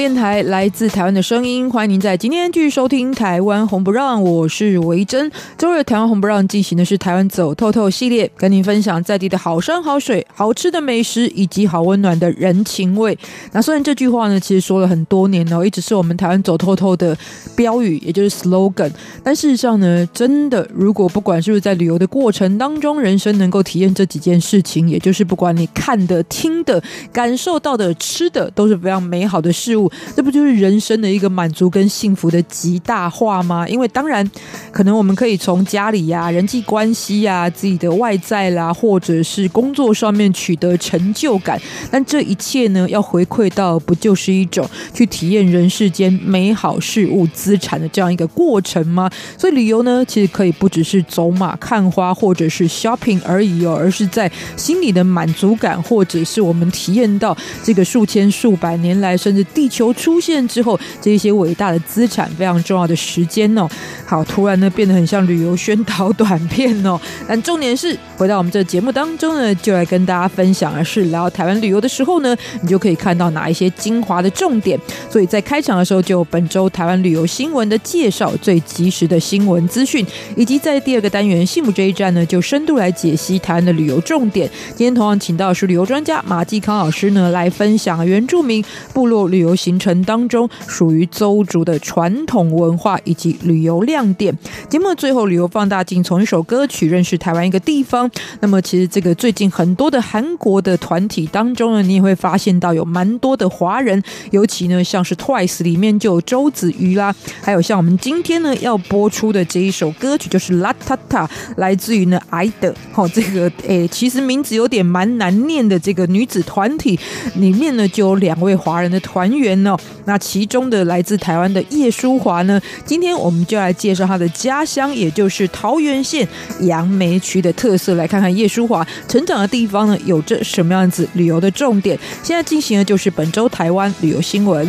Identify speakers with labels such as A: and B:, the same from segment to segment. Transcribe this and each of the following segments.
A: 电台来自台湾的声音，欢迎您在今天继续收听《台湾红不让》，我是维珍。周日《台湾红不让》进行的是台湾走透透系列，跟您分享在地的好山好水、好吃的美食以及好温暖的人情味。那虽然这句话呢，其实说了很多年了，一直是我们台湾走透透的标语，也就是 slogan。但事实上呢，真的，如果不管是不是在旅游的过程当中，人生能够体验这几件事情，也就是不管你看的、听的、感受到的、吃的，都是非常美好的事。物这不就是人生的一个满足跟幸福的极大化吗？因为当然，可能我们可以从家里呀、人际关系呀、自己的外在啦，或者是工作上面取得成就感，但这一切呢，要回馈到不就是一种去体验人世间美好事物资产的这样一个过程吗？所以旅游呢，其实可以不只是走马看花或者是 shopping 而已哦，而是在心里的满足感，或者是我们体验到这个数千数百年来甚至。地球球出现之后，这一些伟大的资产，非常重要的时间哦。好，突然呢变得很像旅游宣导 短片哦。但重点是，回到我们这节目当中呢，就来跟大家分享的是，来到台湾旅游的时候呢，你就可以看到哪一些精华的重点。所以在开场的时候，就本周台湾旅游新闻的介绍，最及时的新闻资讯，以及在第二个单元幸福这一站呢，就深度来解析台湾的旅游重点。今天同样请到的是旅游专家马继康老师呢，来分享原住民部落旅游。行行程当中属于邹族的传统文化以及旅游亮点。节目最后，旅游放大镜从一首歌曲认识台湾一个地方。那么，其实这个最近很多的韩国的团体当中呢，你也会发现到有蛮多的华人，尤其呢像是 Twice 里面就有周子瑜啦，还有像我们今天呢要播出的这一首歌曲就是《Ratata》，来自于呢 I-DLE。好，这个诶，其实名字有点蛮难念的这个女子团体里面呢就有两位华人的团员。那其中的来自台湾的叶舒华呢，今天我们就来介绍他的家乡，也就是桃园县杨梅区的特色，来看看叶舒华成长的地方呢，有着什么样子旅游的重点。现在进行的就是本周台湾旅游新闻。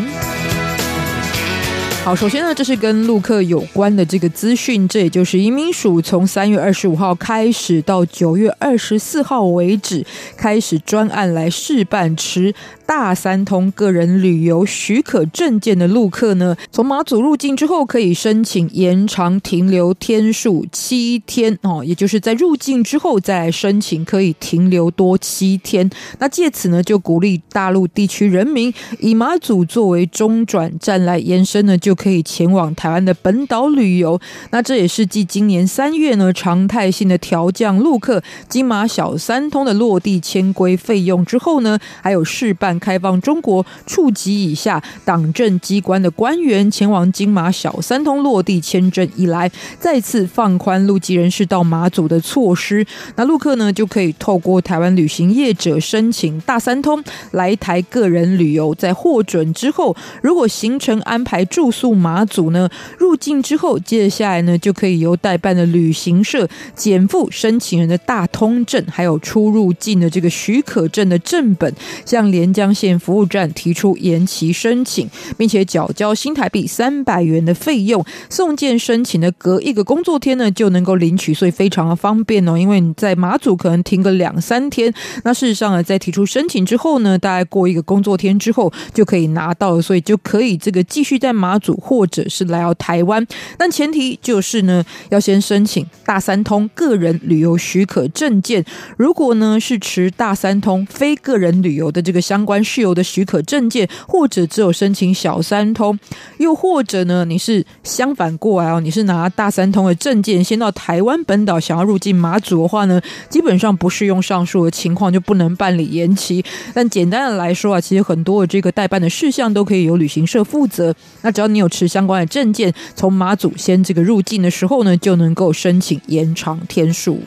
A: 好，首先呢，这是跟陆客有关的这个资讯，这也就是移民署从三月二十五号开始到九月二十四号为止，开始专案来试办持大三通个人旅游许可证件的陆客呢，从马祖入境之后，可以申请延长停留天数七天哦，也就是在入境之后再来申请，可以停留多七天。那借此呢，就鼓励大陆地区人民以马祖作为中转站来延伸呢，就可以前往台湾的本岛旅游。那这也是继今年三月呢，常态性的调降陆客金马小三通的落地签规费用之后呢，还有事办。开放中国处级以下党政机关的官员前往金马小三通落地签证以来，再次放宽陆籍人士到马祖的措施。那陆客呢，就可以透过台湾旅行业者申请大三通来台个人旅游，在获准之后，如果行程安排住宿马祖呢，入境之后，接下来呢，就可以由代办的旅行社减负申请人的大通证，还有出入境的这个许可证的正本，向连江县服务站提出延期申请，并且缴交新台币三百元的费用，送件申请的隔一个工作天呢就能够领取，所以非常的方便哦。因为你在马祖可能停个两三天，那事实上呢，在提出申请之后呢，大概过一个工作天之后就可以拿到了，所以就可以这个继续在马祖或者是来到台湾，但前提就是呢要先申请大三通个人旅游许可证件。如果呢是持大三通非个人旅游的这个相关。关事由的许可证件，或者只有申请小三通，又或者呢，你是相反过来哦，你是拿大三通的证件先到台湾本岛，想要入境马祖的话呢，基本上不适用上述的情况，就不能办理延期。但简单的来说啊，其实很多的这个代办的事项都可以由旅行社负责。那只要你有持相关的证件，从马祖先这个入境的时候呢，就能够申请延长天数。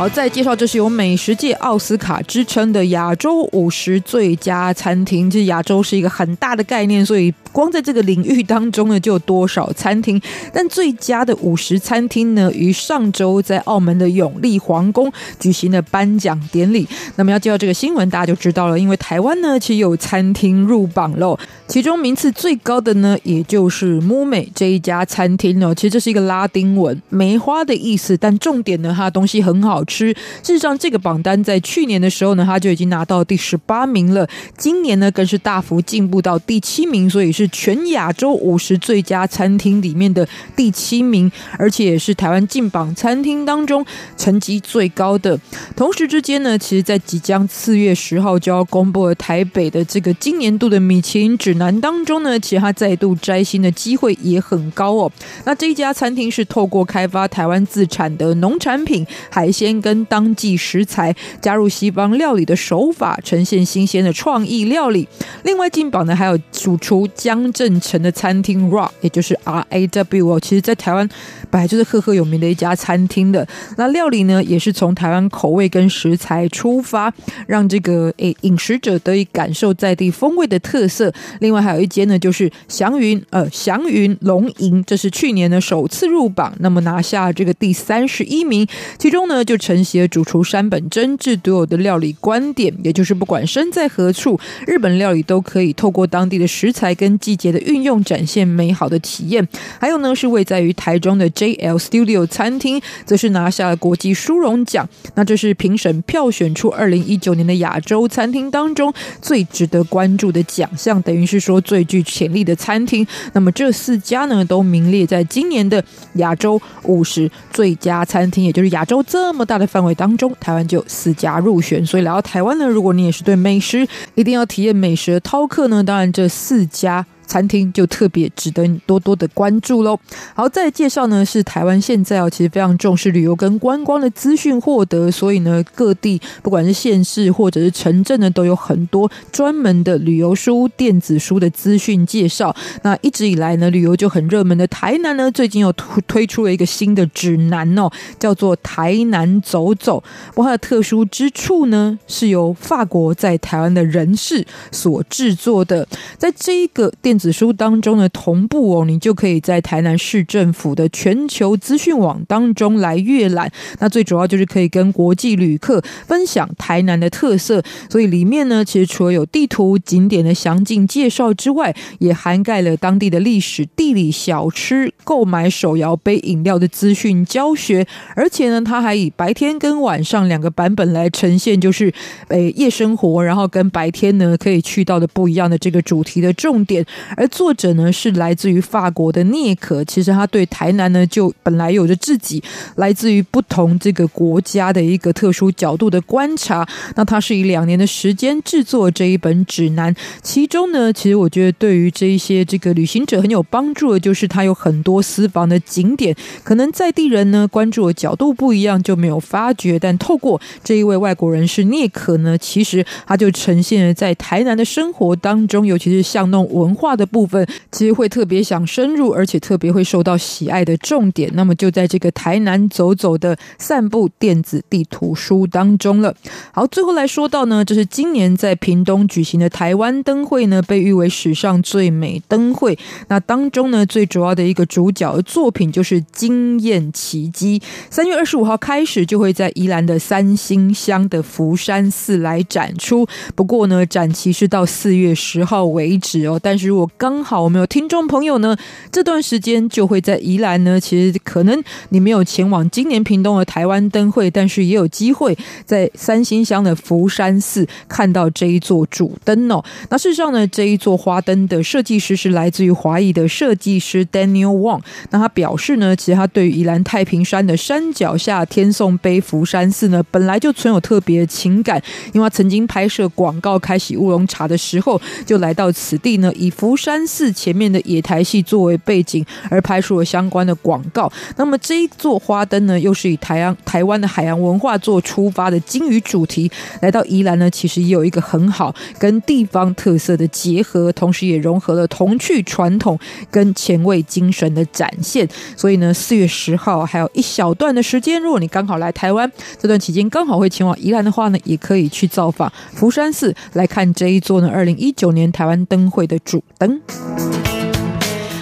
A: 好，再介绍，这是由美食界奥斯卡之称的亚洲五十最佳餐厅。这亚洲是一个很大的概念，所以光在这个领域当中呢，就有多少餐厅。但最佳的五十餐厅呢，于上周在澳门的永利皇宫举行了颁奖典礼。那么要介绍这个新闻，大家就知道了，因为台湾呢，其实有餐厅入榜喽。其中名次最高的呢，也就是木美这一家餐厅哦。其实这是一个拉丁文，梅花的意思。但重点呢，它东西很好吃。事实上，这个榜单在去年的时候呢，它就已经拿到第十八名了。今年呢，更是大幅进步到第七名，所以是全亚洲五十最佳餐厅里面的第七名，而且也是台湾进榜餐厅当中成绩最高的。同时之间呢，其实，在即将四月十号就要公布了台北的这个今年度的米其林指南当中呢，其实它再度摘星的机会也很高哦。那这一家餐厅是透过开发台湾自产的农产品、海鲜。跟当季食材加入西方料理的手法，呈现新鲜的创意料理。另外进榜呢，还有主厨江镇城的餐厅 Raw，也就是 R A W 哦。其实，在台湾本来就是赫赫有名的一家餐厅的。那料理呢，也是从台湾口味跟食材出发，让这个诶饮食者得以感受在地风味的特色。另外还有一间呢，就是祥云呃祥云龙吟，这是去年呢首次入榜，那么拿下这个第三十一名。其中呢就。承袭了主厨山本真治独有的料理观点，也就是不管身在何处，日本料理都可以透过当地的食材跟季节的运用，展现美好的体验。还有呢，是位在于台中的 JL Studio 餐厅，则是拿下了国际殊荣奖。那这是评审票选出二零一九年的亚洲餐厅当中最值得关注的奖项，等于是说最具潜力的餐厅。那么这四家呢，都名列在今年的亚洲五十最佳餐厅，也就是亚洲这么大的范围当中，台湾就有四家入选，所以来到台湾呢，如果你也是对美食一定要体验美食的饕客呢，当然这四家。餐厅就特别值得你多多的关注喽。好，再介绍呢是台湾现在哦，其实非常重视旅游跟观光的资讯获得，所以呢各地不管是县市或者是城镇呢，都有很多专门的旅游书、电子书的资讯介绍。那一直以来呢，旅游就很热门的台南呢，最近又推推出了一个新的指南哦，叫做《台南走走》。不过它的特殊之处呢，是由法国在台湾的人士所制作的，在这一个电子书当中的同步哦，你就可以在台南市政府的全球资讯网当中来阅览。那最主要就是可以跟国际旅客分享台南的特色，所以里面呢，其实除了有地图、景点的详尽介绍之外，也涵盖了当地的历史、地理、小吃、购买手摇杯饮料的资讯教学。而且呢，它还以白天跟晚上两个版本来呈现，就是诶夜生活，然后跟白天呢可以去到的不一样的这个主题的重点。而作者呢是来自于法国的聂可，其实他对台南呢就本来有着自己来自于不同这个国家的一个特殊角度的观察。那他是以两年的时间制作这一本指南，其中呢，其实我觉得对于这一些这个旅行者很有帮助的，就是他有很多私房的景点，可能在地人呢关注的角度不一样就没有发觉，但透过这一位外国人是聂可呢，其实他就呈现了在台南的生活当中，尤其是巷弄文化。的部分其实会特别想深入，而且特别会受到喜爱的重点，那么就在这个台南走走的散步电子地图书当中了。好，最后来说到呢，这是今年在屏东举行的台湾灯会呢，被誉为史上最美灯会。那当中呢，最主要的一个主角作品就是《惊艳奇迹》，三月二十五号开始就会在宜兰的三星乡的福山寺来展出。不过呢，展期是到四月十号为止哦，但是如果我刚好我们有听众朋友呢，这段时间就会在宜兰呢。其实可能你没有前往今年屏东的台湾灯会，但是也有机会在三星乡的福山寺看到这一座主灯哦。那事实上呢，这一座花灯的设计师是来自于华裔的设计师 Daniel Wong。那他表示呢，其实他对于宜兰太平山的山脚下天颂碑福山寺呢，本来就存有特别的情感，因为他曾经拍摄广告开启乌龙茶的时候，就来到此地呢，以福福山寺前面的野台戏作为背景而拍出了相关的广告。那么这一座花灯呢，又是以台湾台湾的海洋文化做出发的鲸鱼主题，来到宜兰呢，其实也有一个很好跟地方特色的结合，同时也融合了童趣传统跟前卫精神的展现。所以呢，四月十号还有一小段的时间，如果你刚好来台湾，这段期间刚好会前往宜兰的话呢，也可以去造访福山寺来看这一座呢，二零一九年台湾灯会的主灯。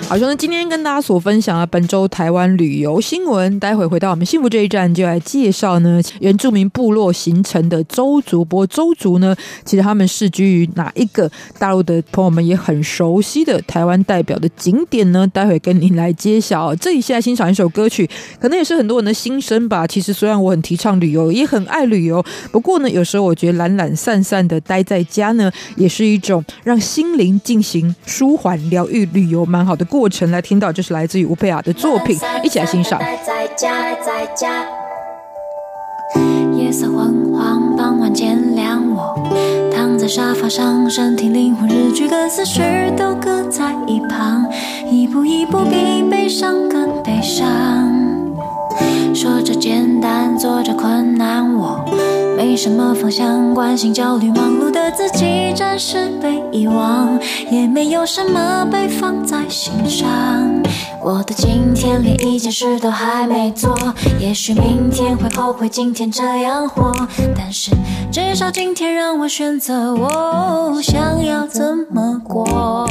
A: 好，兄弟，今天跟大家所分享的本周台湾旅游新闻，待会回到我们幸福这一站，就来介绍呢原住民部落形成的邹族。不过邹族呢，其实他们世居于哪一个大陆的朋友们也很熟悉的台湾代表的景点呢？待会跟您来揭晓。这里现在欣赏一首歌曲，可能也是很多人的心声吧。其实虽然我很提倡旅游，也很爱旅游，不过呢，有时候我觉得懒懒散散的待在家呢，也是一种让心灵进行舒缓、疗愈、旅游蛮好的。过程来听到，就是来自于吴佩雅的作品，一起来欣赏。
B: 在家，在家夜色昏黄，傍晚渐亮，我躺在沙发上，身体、灵魂、日剧跟思绪都搁在一旁，一步一步比悲伤更悲伤。说着简单，做着困难，我没什么方向，关心焦虑，忙碌的自己暂时被遗忘，也没有什么被放在心上。我的今天连一件事都还没做，也许明天会后悔今天这样活，但是至少今天让我选择我想要怎么过。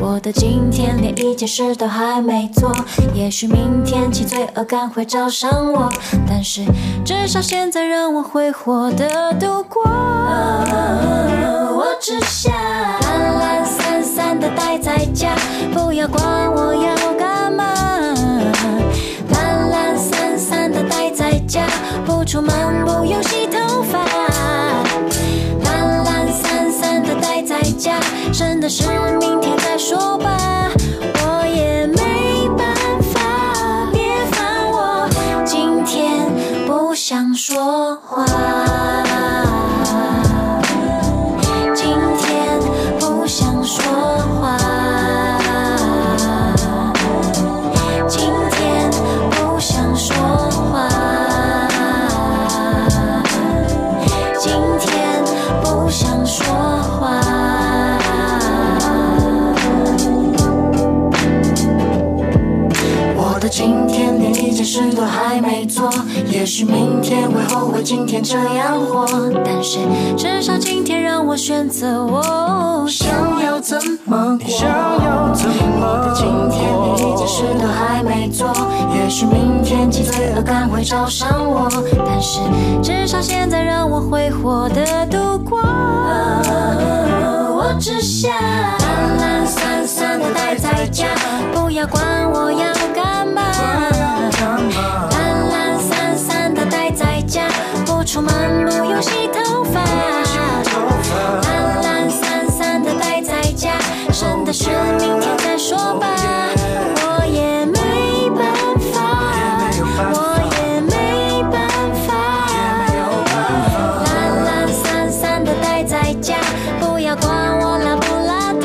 B: 我的今天连一件事都还没做，也许明天起罪恶感会找上我，但是至少现在让我挥霍活的度过。我只想懒懒散散的待在家，不要管我要干嘛。懒懒散散的待在家，不出门，不用洗头发。懒懒散散的待在家，剩的事明天再说吧。想说话。今天不想说话。今天不想说话。
C: 今天不想说话。我的今天你一件
B: 事都还没做。也许明天会后悔今天这样活，但是至少今天让我选择我想要怎么过。想要怎么过。的今天连一件事都还没做，也许明天起罪恶感会找上我，但是至少现在让我挥霍的度过。我只想懒懒散散的待在家，不要管我要干嘛。出门，不用洗头发。懒懒散散的待在家，剩的事明天再说吧。我也没办法，我也没办法。懒懒散散的待在家，不要管我邋不邋遢。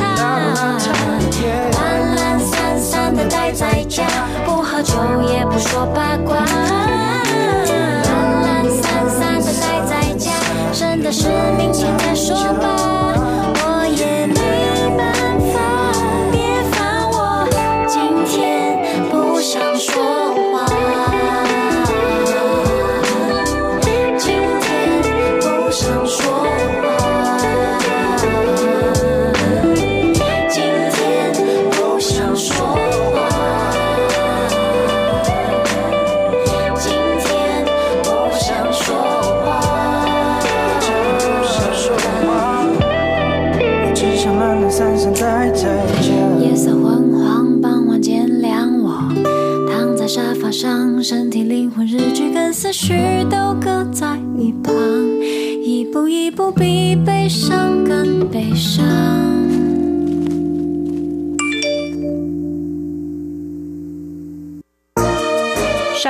B: 懒懒散散的待在家。不喝酒也不说八卦，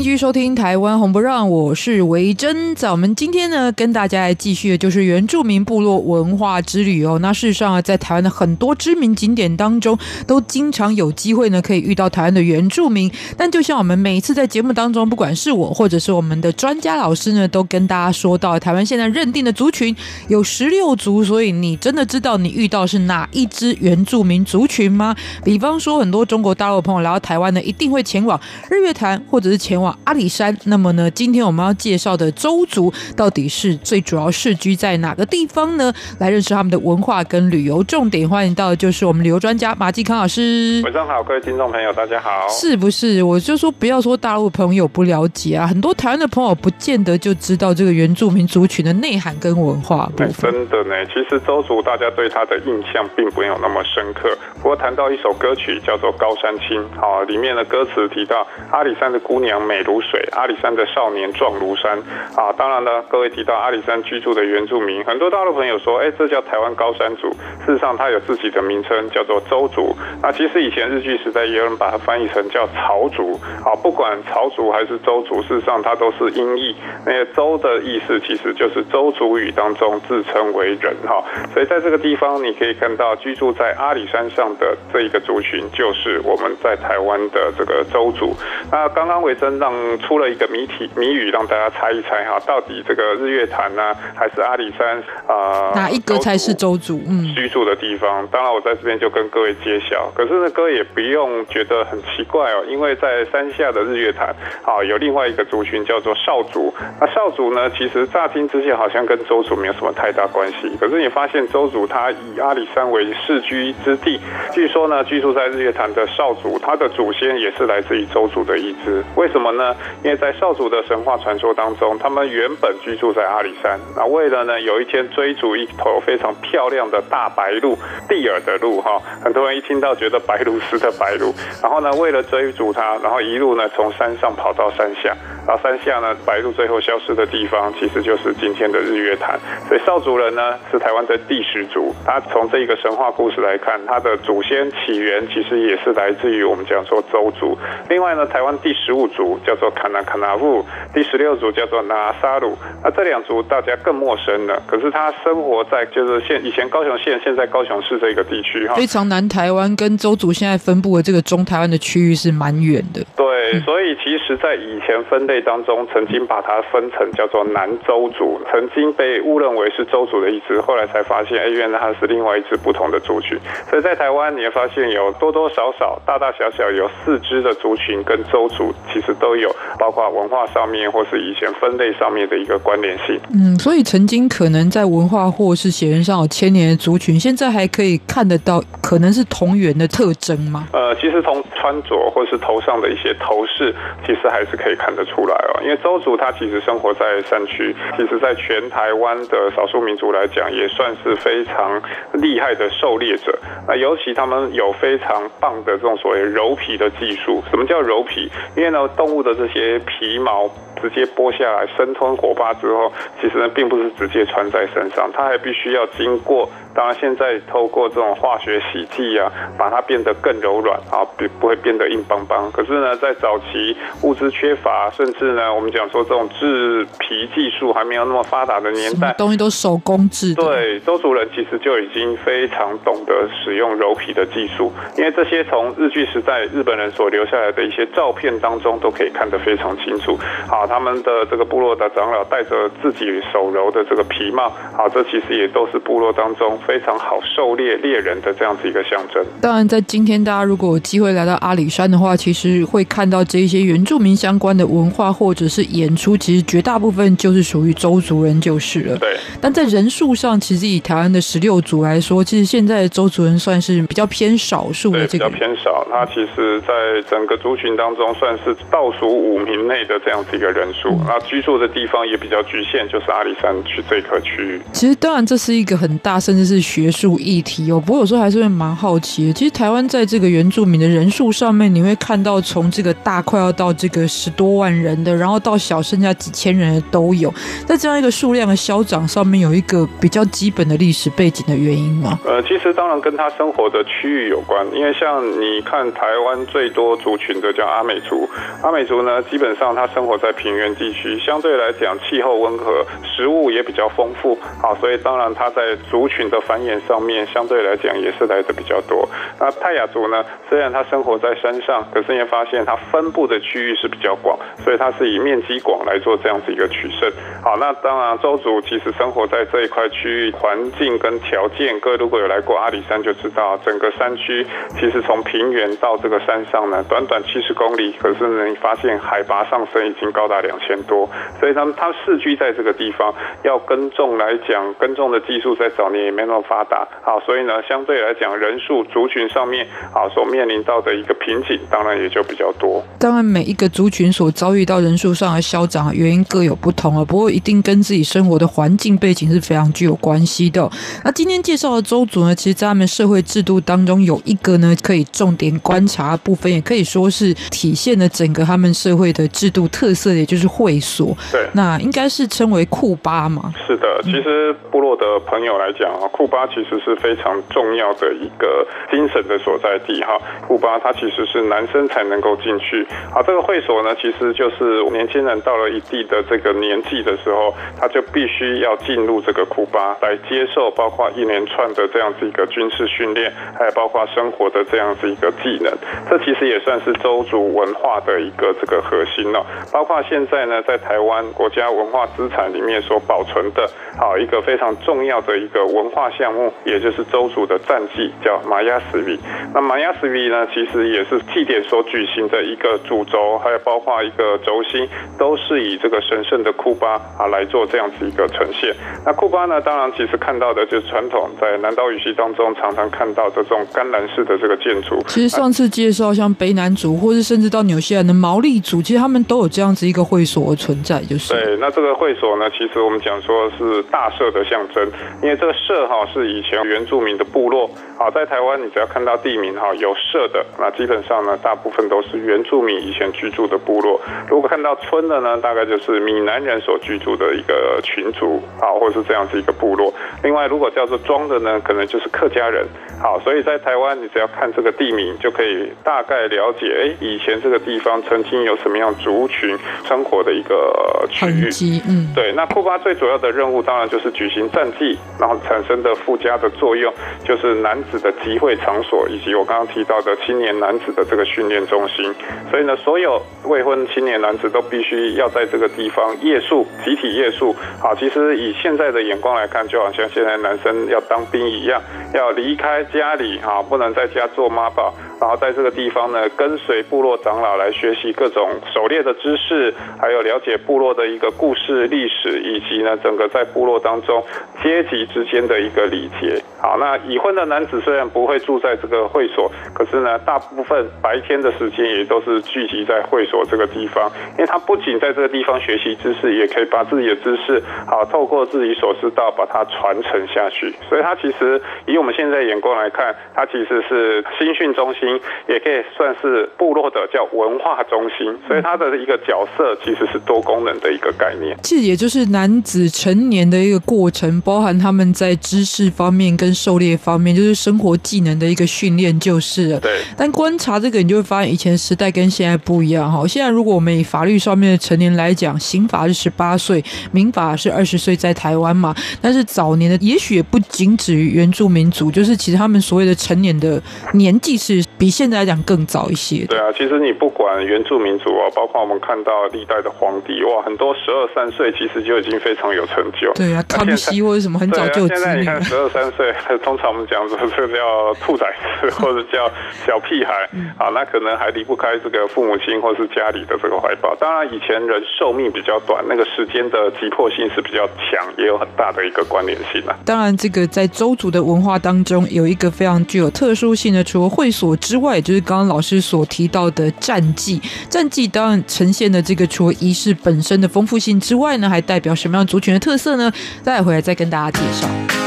A: 继续收听《台湾红不让》，我是维珍。在我们今天呢，跟大家来继续的就是原住民部落文化之旅哦。那事实上啊，在台湾的很多知名景点当中，都经常有机会呢，可以遇到台湾的原住民。但就像我们每一次在节目当中，不管是我或者是我们的专家老师呢，都跟大家说到，台湾现在认定的族群有十六族。所以你真的知道你遇到是哪一支原住民族群吗？比方说，很多中国大陆朋友来到台湾呢，一定会前往日月潭或者是前往阿里山，那么呢，今天我们要介绍的周族到底是最主要世居在哪个地方呢？来认识他们的文化跟旅游重点。欢迎到的就是我们旅游专家马继康老师。
D: 晚上好，各位听众朋友，大家好。
A: 是不是？我就说不要说大陆朋友不了解啊，很多台湾的朋友不见得就知道这个原住民族群的内涵跟文化。
D: 真的呢，其实周族大家对他的印象并没有那么深刻。不过谈到一首歌曲叫做《高山青》，好，里面的歌词提到阿里山的姑娘美如水，阿里山的少年壮如山啊！当然了，各位提到阿里山居住的原住民，很多大陆朋友说，哎，这叫台湾高山族。事实上，它有自己的名称，叫做邹族。那其实以前日据时代也有人把它翻译成叫朝族。好，不管朝族还是邹族，事实上它都是音译。那个邹的意思其实就是邹族语当中自称为人哈。所以在这个地方，你可以看到居住在阿里山上的这一个族群，就是我们在台湾的这个邹族。那刚刚维珍让出了一个谜题谜语，让大家猜一猜哈，到底这个日月潭呢，还是阿里山啊？呃、
A: 哪一个才是周族？嗯，
D: 居住的地方。当然，我在这边就跟各位揭晓。可是呢，各位也不用觉得很奇怪哦，因为在山下的日月潭啊，有另外一个族群叫做少族。那少族呢，其实乍听之下好像跟周族没有什么太大关系。可是你发现周族他以阿里山为世居之地，据说呢，居住在日月潭的少族，他的祖先也是来自于周族的一支。为什么呢？因为在少主的神话传说当中，他们原本居住在阿里山。那为了呢，有一天追逐一头非常漂亮的大白鹿，蒂尔的鹿哈，很多人一听到觉得白鹭鸶的白鹭，然后呢，为了追逐它，然后一路呢从山上跑到山下。到山下呢，白鹭最后消失的地方，其实就是今天的日月潭。所以邵族人呢，是台湾的第十族。他从这一个神话故事来看，他的祖先起源其实也是来自于我们讲说周族。另外呢，台湾第十五族叫做卡纳卡那富，第十六族叫做拿沙鲁。那这两族大家更陌生了。可是他生活在就是现以前高雄县，现在高雄市这个地区哈。
A: 非常南台湾跟周族现在分布的这个中台湾的区域是蛮远的。
D: 对，所以其实在以前分类。当中曾经把它分成叫做南州族，曾经被误认为是周族的一支，后来才发现，哎，原来它是另外一支不同的族群。所以在台湾，你会发现有多多少少、大大小小有四支的族群跟周族其实都有，包括文化上面或是以前分类上面的一个关联性。
A: 嗯，所以曾经可能在文化或是血缘上有千年的族群，现在还可以看得到，可能是同源的特征吗？
D: 呃，其实从穿着或是头上的一些头饰，其实还是可以看得出来。因为周族他其实生活在山区，其实在全台湾的少数民族来讲，也算是非常厉害的狩猎者。那尤其他们有非常棒的这种所谓柔皮的技术。什么叫柔皮？因为呢，动物的这些皮毛直接剥下来，生吞活剥之后，其实呢，并不是直接穿在身上，它还必须要经过。当然，现在透过这种化学洗剂啊，把它变得更柔软啊，不不会变得硬邦邦。可是呢，在早期物资缺乏，甚至呢，我们讲说这种制皮技术还没有那么发达的年代，
A: 东西都手工制。
D: 对，周族人其实就已经非常懂得使用柔皮的技术，因为这些从日据时代日本人所留下来的一些照片当中都可以看得非常清楚。好，他们的这个部落的长老戴着自己手揉的这个皮帽，好，这其实也都是部落当中。非常好狩猎猎人的这样子一个象征。
A: 当然，在今天大家如果有机会来到阿里山的话，其实会看到到这一些原住民相关的文化或者是演出，其实绝大部分就是属于周族人就是了。
D: 对。
A: 但在人数上，其实以台湾的十六族来说，其实现在周族人算是比较偏少数的这个。
D: 比较偏少。他其实，在整个族群当中，算是倒数五名内的这样子一个人数。那、嗯、居住的地方也比较局限，就是阿里山区这一块区域。
A: 其实，当然这是一个很大，甚至是学术议题哦。不过有时候还是会蛮好奇。其实台湾在这个原住民的人数上面，你会看到从这个大快要到这个十多万人的，然后到小剩下几千人的都有。在这样一个数量的消长上面，有一个比较基本的历史背景的原因吗？
D: 呃，其实当然跟他生活的区域有关，因为像你看台湾最多族群的叫阿美族，阿美族呢，基本上他生活在平原地区，相对来讲气候温和，食物也比较丰富，好，所以当然他在族群的繁衍上面相对来讲也是来的比较多。那泰雅族呢，虽然它生活在山上，可是你发现它分布的区域是比较广，所以它是以面积广来做这样子一个取胜。好，那当然邹族其实生活在这一块区域，环境跟条件，各位如果有来过阿里山就知道，整个山区其实从平原到这个山上呢，短短七十公里，可是呢，你发现海拔上升已经高达两千多，所以他们他世居在这个地方，要耕种来讲，耕种的技术在早年也没那么发达，好，所以呢，相对来讲人数族群上面，啊，所面临到的一个瓶颈，当然也就比较多。
A: 当然，每一个族群所遭遇到人数上的消长原因各有不同啊，不过一定跟自己生活的环境背景是非常具有关系的。那今天介绍的周族呢，其实在他们社会制度当中有一个呢，可以重点观察的部分，也可以说是体现了整个他们社会的制度特色，也就是会所。
D: 对，
A: 那应该是称为库巴嘛？
D: 是的，其实部落的朋友来讲啊，库巴其实是非常重要的一个精神的所在地哈。库巴它其实是男生才能够进去。好，这个会所呢，其实就是年轻人到了一定的这个年纪的时候，他就必须要进入这个库巴来接受包括一连串的这样子一个军事训练，还有包括生活的这样子一个技能。这其实也算是周族文化的一个这个核心了。包括现在呢，在台湾国家文化资产里面所保存的，好一个非常重要的一个文化项目，也就是周主的战绩，叫玛雅斯比。那玛雅斯比呢，其实也是祭典所举行的一个主轴，还有包括一个轴心，都是以这个神圣的库巴啊来做这样子一个呈现。那库巴呢，当然其实看到的就是传统在南岛语系当中常常看到这种甘蓝式的这个建筑。
A: 其实上次介绍像北南族，或是甚至到纽西兰的毛利族，其实他们都有这样子一个会所的存在，就是。
D: 对，那这个会所呢，其实我们讲说是大社的象征，因为这个社哈是以前原住民的部落。好，在台湾你只要看到地名哈有社的，那基本上呢，大部分都是原住民以前居住的部落。如果看到村的呢，大概就是闽南人所居住的一个群族，啊，或者是这样子一个部落。另外，如果叫做庄的呢，可能就是客家人。好，所以在台湾，你只要看这个地名，就可以大概了解，哎，以前这个地方曾经有什么样族群生活的一个区域。
A: 嗯，
D: 对。那库巴最主要的任务，当然就是举行战祭，然后产生的附加的作用，就是男子的集会场所，以及我刚刚提到的青年男子的这个训练中心。所以呢，所有未婚青年男子都必须要在这个地方夜宿，集体夜宿。好，其实以现在的眼光来看，就好像现在男生要当兵一样，要离开家里，哈，不能在家做妈宝。然后在这个地方呢，跟随部落长老来学习各种狩猎的知识，还有了解部落的一个故事历史，以及呢整个在部落当中阶级之间的一个礼节。好，那已婚的男子虽然不会住在这个会所，可是呢，大部分白天的时间也都是聚集在会所这个地方，因为他不仅在这个地方学习知识，也可以把自己的知识好透过自己所知道把它传承下去。所以，他其实以我们现在眼光来看，他其实是新训中心。也可以算是部落的叫文化中心，所以它的一个角色其实是多功能的一个概念。
A: 这也就是男子成年的一个过程，包含他们在知识方面跟狩猎方面，就是生活技能的一个训练，就是了。
D: 对。
A: 但观察这个，你就会发现以前时代跟现在不一样哈。现在如果我们以法律上面的成年来讲，刑法是十八岁，民法是二十岁，在台湾嘛。但是早年的，也许也不仅止于原住民族，就是其实他们所谓的成年的年纪是。
C: 比现在来讲更早一些。
D: 对啊，其实你不管原住民族啊，包括我们看到历代的皇帝，哇，很多十二三岁其实就已经非常有成就。
C: 对啊，康熙或者什么很早就有子女。
D: 现在你看十二三岁，通常我们讲说这个叫兔崽子 或者叫小屁孩啊，那可能还离不开这个父母亲或是家里的这个怀抱。当然，以前人寿命比较短，那个时间的急迫性是比较强，也有很大的一个关联性啊。
C: 当然，这个在周族的文化当中有一个非常具有特殊性的，除了会所之外，就是刚刚老师所提到的战绩。战绩当然呈现的这个除了仪式本身的丰富性之外呢，还代表什么样族群的特色呢？待会儿再跟大家介绍。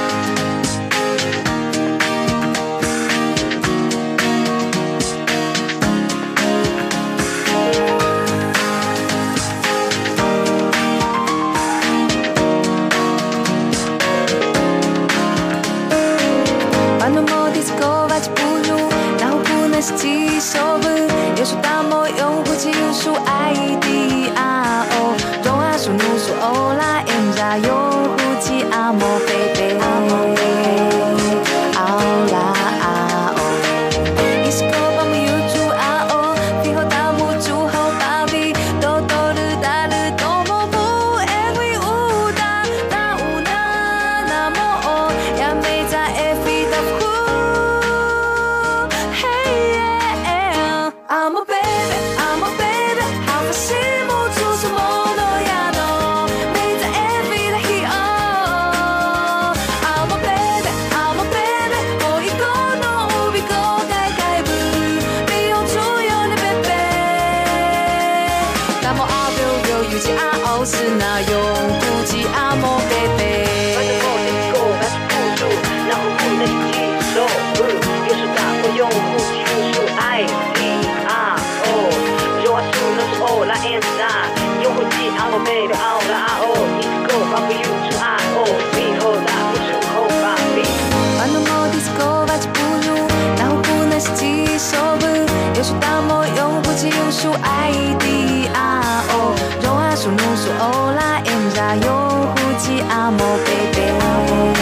A: 来演这场苦情啊，莫 baby。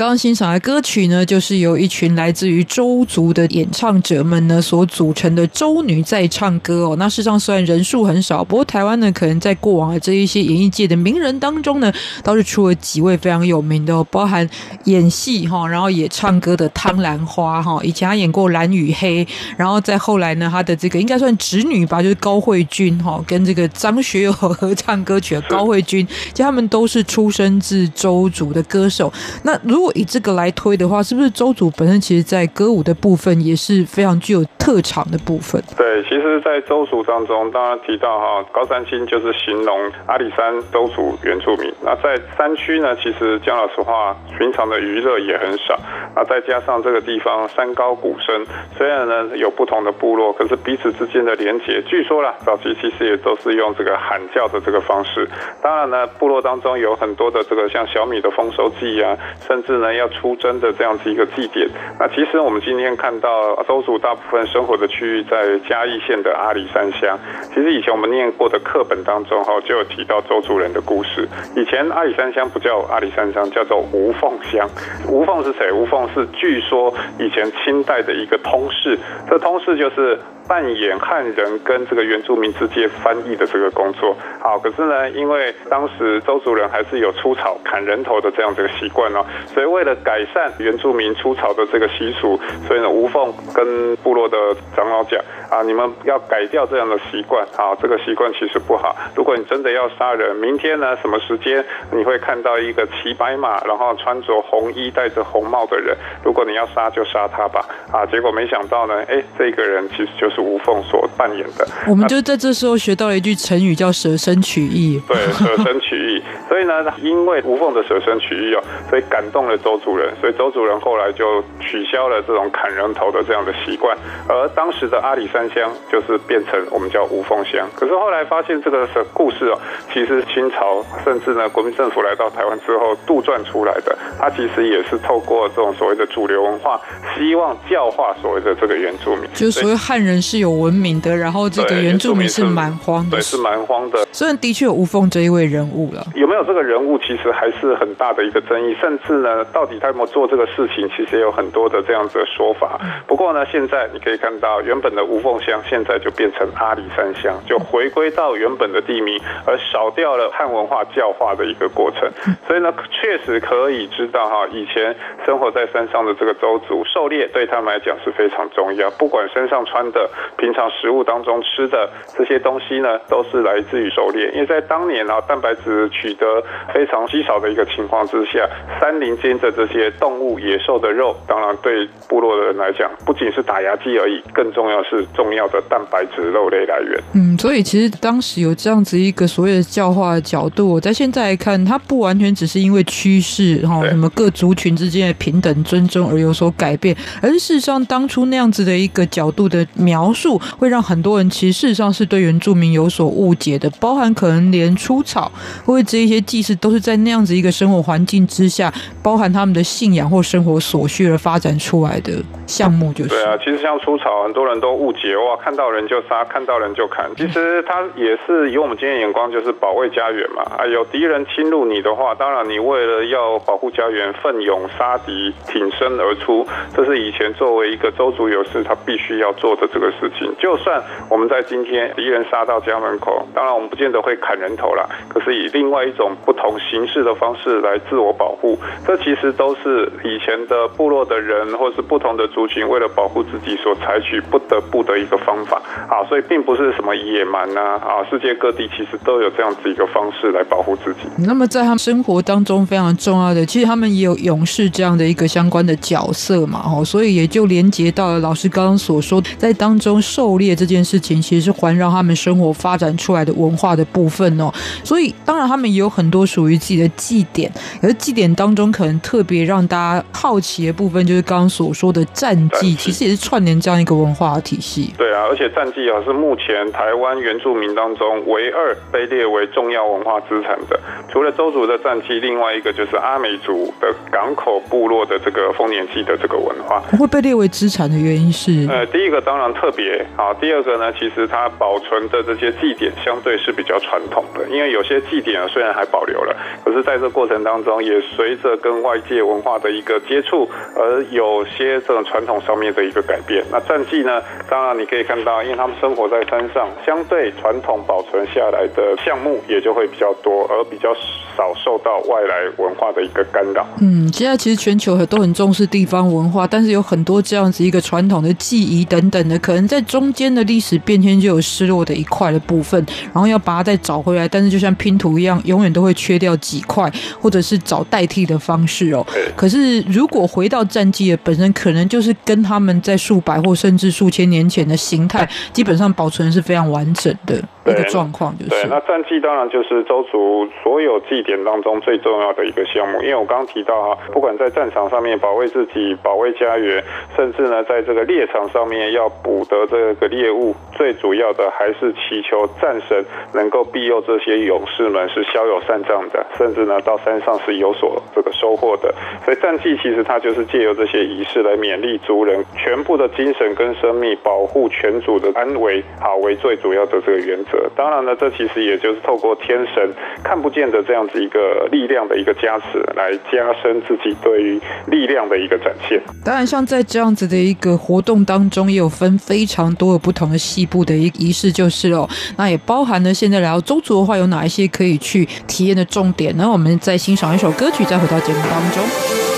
A: 刚刚欣赏的歌曲呢，就是由一群来自于周族的演唱者们呢所组成的周女在唱歌哦。那事实上虽然人数很少，不过台湾呢可能在过往的这一些演艺界的名人当中呢，倒是出了几位非常有名的哦，包含演戏哈，然后也唱歌的汤兰花哈，以前她演过《蓝与黑》，然后再后来呢，她的这个应该算侄女吧，就是高慧君哈，跟这个张学友合唱歌曲的高慧君，就他们都是出生自周族的歌手。那如果以这个来推的话，是不是周族本身其实在歌舞的部分也是非常具有特长的部分？
D: 对，其实，在周族当中，当然提到哈高山青就是形容阿里山周族原住民。那在山区呢，其实讲老实话，平常的娱乐也很少。那再加上这个地方山高谷深，虽然呢有不同的部落，可是彼此之间的连结，据说啦，早期其实也都是用这个喊叫的这个方式。当然呢，部落当中有很多的这个像小米的丰收季啊。甚至要出征的这样子一个祭典。那其实我们今天看到周族大部分生活的区域在嘉义县的阿里山乡。其实以前我们念过的课本当中哈，就有提到周族人的故事。以前阿里山乡不叫阿里山乡，叫做吴凤乡。吴凤是谁？吴凤是据说以前清代的一个通事。这通事就是。扮演汉人跟这个原住民之间翻译的这个工作，好，可是呢，因为当时周族人还是有出草砍人头的这样子的习惯哦，所以为了改善原住民出草的这个习俗，所以呢，吴凤跟部落的长老讲啊，你们要改掉这样的习惯，啊，这个习惯其实不好。如果你真的要杀人，明天呢，什么时间你会看到一个骑白马，然后穿着红衣、戴着红帽的人？如果你要杀，就杀他吧。啊，结果没想到呢，哎，这个人其实就是。吴凤所扮演的，
A: 我们就在这时候学到了一句成语，叫舍身取义。
D: 对，舍身取义。所以呢，因为吴凤的舍身取义哦，所以感动了邹族人，所以周主任后来就取消了这种砍人头的这样的习惯，而当时的阿里山乡就是变成我们叫无缝乡。可是后来发现这个故事哦，其实清朝甚至呢国民政府来到台湾之后杜撰出来的，它其实也是透过这种所谓的主流文化，希望教化所谓的这个原住民，
A: 就是所谓汉人。是有文明的，然后这个原住民是蛮荒的，
D: 对，是蛮荒的。
A: 虽然的确有吴凤这一位人物了，
D: 有没有这个人物，其实还是很大的一个争议。甚至呢，到底他有没有做这个事情，其实也有很多的这样子的说法。不过呢，现在你可以看到，原本的无缝乡现在就变成阿里山乡，就回归到原本的地名，而少掉了汉文化教化的一个过程。所以呢，确实可以知道哈，以前生活在山上的这个周族，狩猎对他们来讲是非常重要，不管身上穿的。平常食物当中吃的这些东西呢，都是来自于狩猎。因为在当年啊，蛋白质取得非常稀少的一个情况之下，山林间的这些动物、野兽的肉，当然对部落的人来讲，不仅是打牙祭而已，更重要是重要的蛋白质肉类来源。
A: 嗯，所以其实当时有这样子一个所谓的教化的角度，我在现在来看，它不完全只是因为趋势哈，什么各族群之间的平等尊重而有所改变，而是事实上当初那样子的一个角度的描述。会让很多人其实事实上是对原住民有所误解的，包含可能连出草或者这一些祭祀都是在那样子一个生活环境之下，包含他们的信仰或生活所需而发展出来的项目，就是
D: 对啊。其实像出草，很多人都误解哇，看到人就杀，看到人就砍。其实他也是以我们今天眼光，就是保卫家园嘛。啊，有敌人侵入你的话，当然你为了要保护家园，奋勇杀敌，挺身而出，这是以前作为一个周族勇士他必须要做的这个事情。就算我们在今天敌人杀到家门口，当然我们不见得会砍人头啦，可是以另外一种不同形式的方式来自我保护，这其其实都是以前的部落的人或是不同的族群为了保护自己所采取不得不的一个方法啊，所以并不是什么野蛮呐啊，世界各地其实都有这样子一个方式来保护自己。
A: 那么在他们生活当中非常重要的，其实他们也有勇士这样的一个相关的角色嘛，哦，所以也就连接到了老师刚刚所说，在当中。狩猎这件事情其实是环绕他们生活发展出来的文化的部分哦，所以当然他们也有很多属于自己的祭典，而祭典当中可能特别让大家好奇的部分，就是刚刚所说的战绩，其实也是串联这样一个文化的体系。
D: 对啊，而且战绩啊是目前台湾原住民当中唯二被列为重要文化资产的，除了周族的战绩，另外一个就是阿美族的港口部落的这个丰年祭的这个文化。
A: 会被列为资产的原因是，
D: 呃，第一个当然特特别。好，第二个呢，其实它保存的这些祭典相对是比较传统的，因为有些祭典啊虽然还保留了，可是在这过程当中也随着跟外界文化的一个接触，而有些这种传统上面的一个改变。那战绩呢，当然你可以看到，因为他们生活在山上，相对传统保存下来的项目也就会比较多，而比较少受到外来文化的一个干扰。
C: 嗯，现在其实全球很都很重视地方文化，但是有很多这样子一个传统的记忆等等的，可能在中间的历史变迁就有失落的一块的部分，然后要把它再找回来，但是就像拼图一样，永远都会缺掉几块，或者是找代替的方式哦。可是如果回到战绩的本身，可能就是跟他们在数百或甚至数千年前的形态，基本上保存是非常完整的一个状况。就是
D: 对，那战绩当然就是周族所有祭典当中最重要的一个项目，因为我刚刚提到哈，不管在战场上面保卫自己、保卫家园，甚至呢，在这个猎场上面要捕得这个猎物，最主要的还是祈求战神能够庇佑这些勇士们是骁勇善战的，甚至呢到山上是有所这个收获的。所以战绩其实它就是借由这些仪式来勉励族人全部的精神跟生命，保护全族的安危，好为最主要的这个原则。当然呢，这其实也就是透过天神看不见的这样子一个力量的一个加持，来加深自己对于力量的一个展现。
C: 当然，像在这样子的一个活动当中，也有分非常多的不同的细部的一仪式，就是哦，那也包含了现在来到周族的话，有哪一些可以去体验的重点呢？我们再欣赏一首歌曲，再回到节目当中。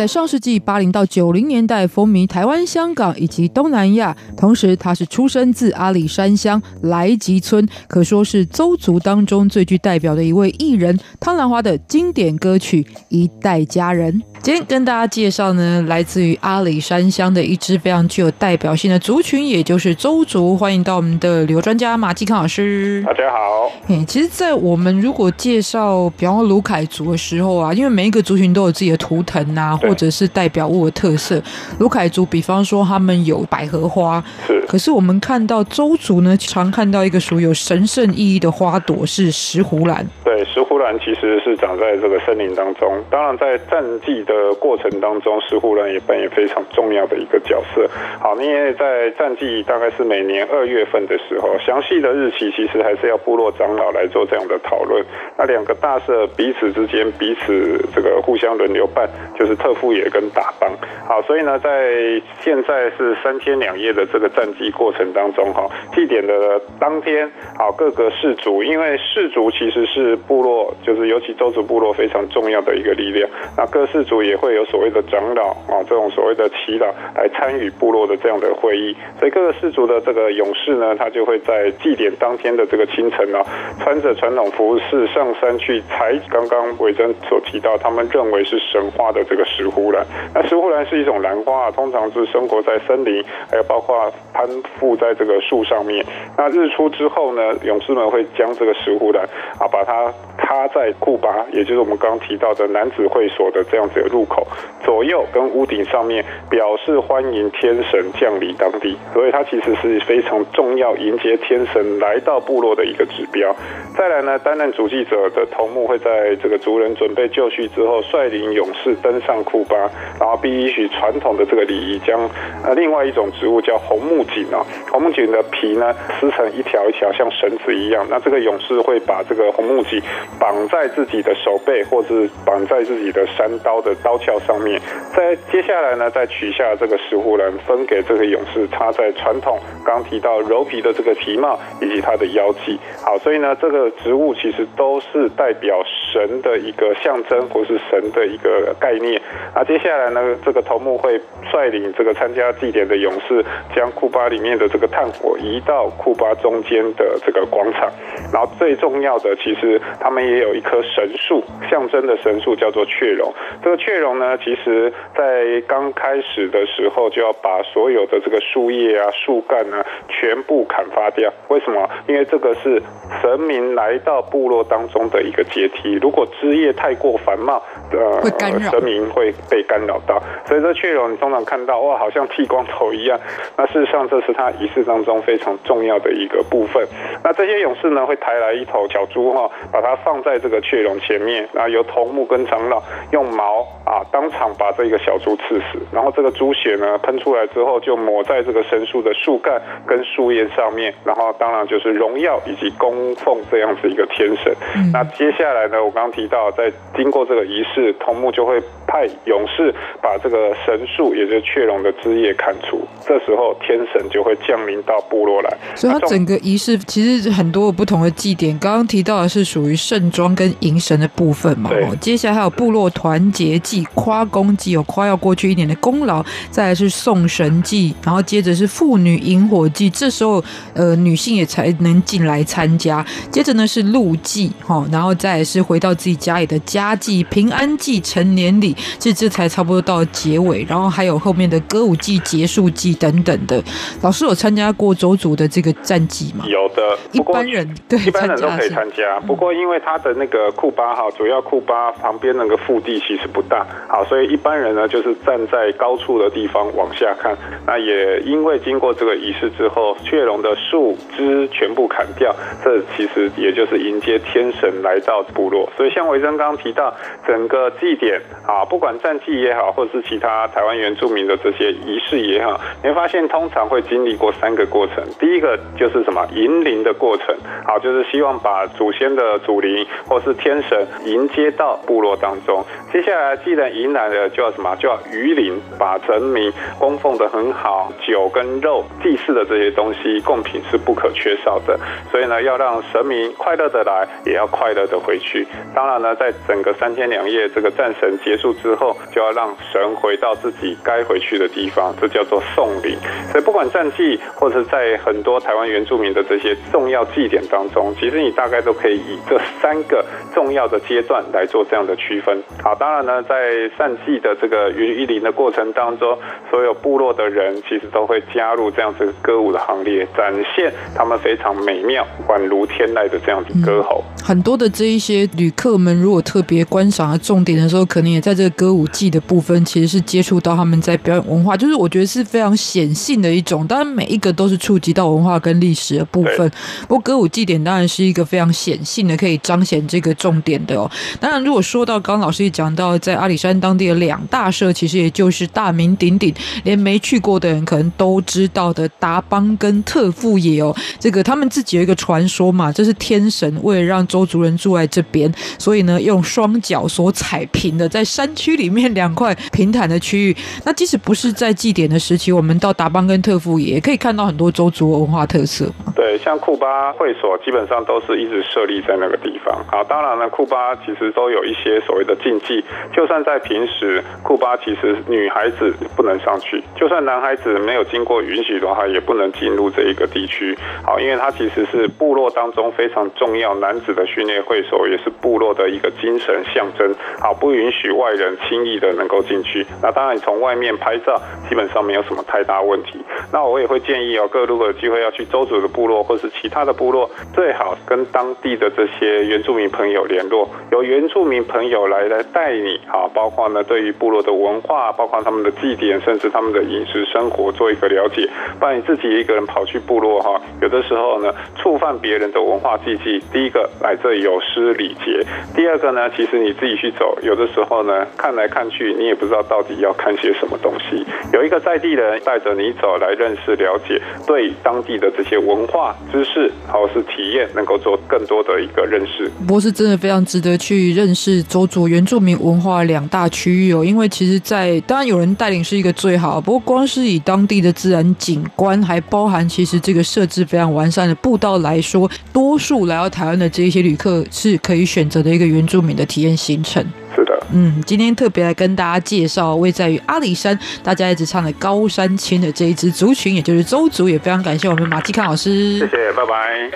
A: 在上世纪八零到九零年代风靡台湾、香港以及东南亚，同时他是出生自阿里山乡来吉村，可说是邹族当中最具代表的一位艺人。汤兰花的经典歌曲《一代佳人》。今天跟大家介绍呢，来自于阿里山乡的一支非常具有代表性的族群，也就是邹族。欢迎到我们的旅游专家马继康老师。
D: 大家好。
A: 嘿，其实，在我们如果介绍比方说鲁凯族的时候啊，因为每一个族群都有自己的图腾啊，或者是代表物的特色。卢凯族，比方说他们有百合花，
D: 是。
A: 可是我们看到周族呢，常看到一个属于有神圣意义的花朵是石斛兰。
D: 对，石斛兰其实是长在这个森林当中。当然，在战绩的过程当中，石斛兰也扮演非常重要的一个角色。好，因为在战绩大概是每年二月份的时候，详细的日期其实还是要部落长老来做这样的讨论。那两个大社彼此之间彼此这个互相轮流办，就是特富野跟打帮。好，所以呢，在现在是三天两夜的这个战绩过程当中，哈，祭典的当天，好，各个氏族，因为氏族其实是部落，就是尤其周族部落非常重要的一个力量。那各氏族也会有所谓的长老啊，这种所谓的耆老来参与部落的这样的会议。所以各个氏族的这个勇士呢，他就会在祭典当天的这个清晨呢，穿着传统服饰上山去采刚刚伟珍所提到，他们认为是神花的这个石斛兰。那石斛兰是一种兰花，通常是生活在森林，还有包括攀附在这个树上面。那日出之后呢，勇士们会将这个石斛兰啊，把它插在库巴，也就是我们刚刚提到的男子会所的这样子的入口左右跟屋顶上面，表示欢迎天神降临当地。所以它其实是非常重要，迎接天神来到部落的一个指标。再来呢，担任主祭者的头目会在这个族人准备就绪之后，率领勇士登上库巴，然后必须传统的这个礼仪，将呃另外一种植物叫红木槿啊，红木槿的皮呢撕成一条一条像绳子一样，那这个勇士会把这个红木槿绑在自己的手背，或是绑在自己的山刀的刀鞘上面。在接下来呢，再取下这个石斛兰，分给这个勇士插在传统刚提到鞣皮的这个皮帽以及他的腰际。好，所以呢，这个植物其实都是代表神的一个象征，或是神的一个概念。那接下来呢，这个头目会率领这个参加祭典的勇士，将库巴里面的这个炭火移到库巴中间的这个广场。然后最重要的，其实他们也有一棵神树，象征的神树叫做雀榕。这个雀榕呢，其实在刚开始的时候就要把所有的这个树叶啊、树干啊全部砍伐掉。为什么？因为这个是神明来到部落当中的一个阶梯。如果枝叶太过繁茂，呃，神明会被干扰到。所以这雀榕你通常看到哇，好像剃光头一样。那事实上，这是他仪式当中非常重要的一个部分。那这些勇士呢，会抬来一头小猪哈，把它放在这个雀榕前面，然后由头目跟长老用矛啊当场把这个小猪刺死，然后这个猪血呢喷出来之后，就抹在这个神树的树干跟树叶上面，然后当然就是荣耀以及供奉这样子一个天神。那接下来呢，我刚刚提到，在经过这个仪式，头目就会派勇士把这个神树，也就是雀榕的枝叶砍除，这时候天神就会降临到部落来。
A: 所以它整个仪式其实很多不同的祭典，刚刚提到的是属于盛装跟迎神的部分嘛。对。接下来还有部落团结祭、夸功祭，有夸耀过去一年的功劳；再来是送神祭，然后接着是妇女引火祭，这时候呃女性也才能进来参加。接着呢是路祭，哈，然后再来是回到自己家里的家祭、平安祭、成年礼。这这才差不多到结尾，然后还有后面的歌舞祭、结束季等等的。老师有参加过周族的这个战绩吗？
D: 有的，
A: 一般人对
D: 一般人都可以参加。不过因为他的那个库巴哈，主要库巴旁边那个腹地其实不大，好，所以一般人呢就是站在高处的地方往下看。那也因为经过这个仪式之后，雀龙的树枝全部砍掉，这其实也就是迎接天神来到部落。所以像维珍刚刚提到，整个祭典啊。不管战祭也好，或是其他台湾原住民的这些仪式也好，你会发现通常会经历过三个过程。第一个就是什么迎灵的过程，好，就是希望把祖先的祖灵或是天神迎接到部落当中。接下来既然迎来了，就要什么？就要余灵，把神明供奉的很好，酒跟肉祭祀的这些东西贡品是不可缺少的。所以呢，要让神明，快乐的来，也要快乐的回去。当然呢，在整个三天两夜这个战神结束之后，就要让神回到自己该回去的地方，这叫做送灵。所以不管战祭，或者在很多台湾原住民的这些重要祭典当中，其实你大概都可以以这三个重要的阶段来做这样的区分。好，当然呢，在散祭的这个云雨林的过程当中，所有部落的人其实都会加入这样子歌舞的行列，展现他们非常美妙、宛如天籁的这样子歌喉。
A: 很多的这一些旅客们，如果特别观赏的重点的时候，可能也在这个歌舞伎的部分，其实是接触到他们在表演文化，就是我觉得是非常显性的一种。当然，每一个都是触及到文化跟历史的部分。不过，歌舞祭典当然是一个非常显性的，可以彰显这个重点的哦。当然，如果说到刚刚老师也讲到，在阿里山当地的两大社，其实也就是大名鼎鼎，连没去过的人可能都知道的达邦跟特富野哦。这个他们自己有一个传说嘛，这是天神为了让周族人住在这边，所以呢，用双脚所踩平的，在山区里面两块平坦的区域。那即使不是在祭典的时期，我们到达邦跟特富也可以看到很多周族文化特色。
D: 对，像库巴会所基本上都是一直设立在那个地方。好，当然了，库巴其实都有一些所谓的禁忌，就算在平时，库巴其实女孩子不能上去，就算男孩子没有经过允许的话，也不能进入这一个地区。好，因为它其实是部落当中非常重要男子的训练会所，也是部落的一个精神象征。好，不允许外人轻易的能够进去。那当然，你从外面拍照，基本上没有什么太大问题。那我也会建议哦，各位如果有机会要去周族的部落或是其他的部落，最好跟当地的这些原住民朋友联络，由原住民朋友来来带你。啊，包括呢对于部落的文化，包括他们的祭典，甚至他们的饮食生活做一个了解。不然你自己一个人跑去部落哈，有的时候呢触犯别人的文化禁忌，第一个来这里有失礼节，第二个呢，其实你自己去走，有的时候呢看来看去，你也不知道到底要看些什么东西。有一个在地的人带着你走来认识了解，对当地的这些文化知识，或是体验，能够做更多的一个认识。
A: 不过是真的非常值得去认识邹族原住民文化两大区域哦，因为其实在，在当然有人带领是一个最好，不过光是以当地的自然景观，还包含其实这个设置非常完善的步道来说，多数来到台湾的这一些旅客是可以选择的一个原住民的体验行程。
D: 是的，
A: 嗯，今天特别来跟大家介绍位在于阿里山，大家一直唱的高山青的这一支族群，也就是邹族，也非常感谢我们马继康老师，
D: 谢谢，拜拜。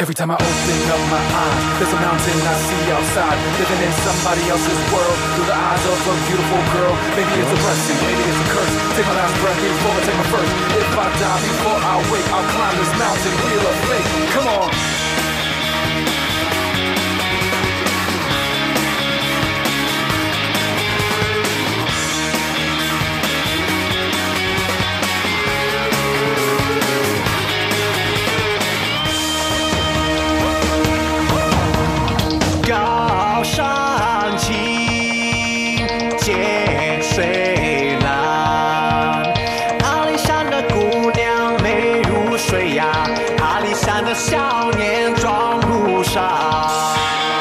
E: 山的少年装不上。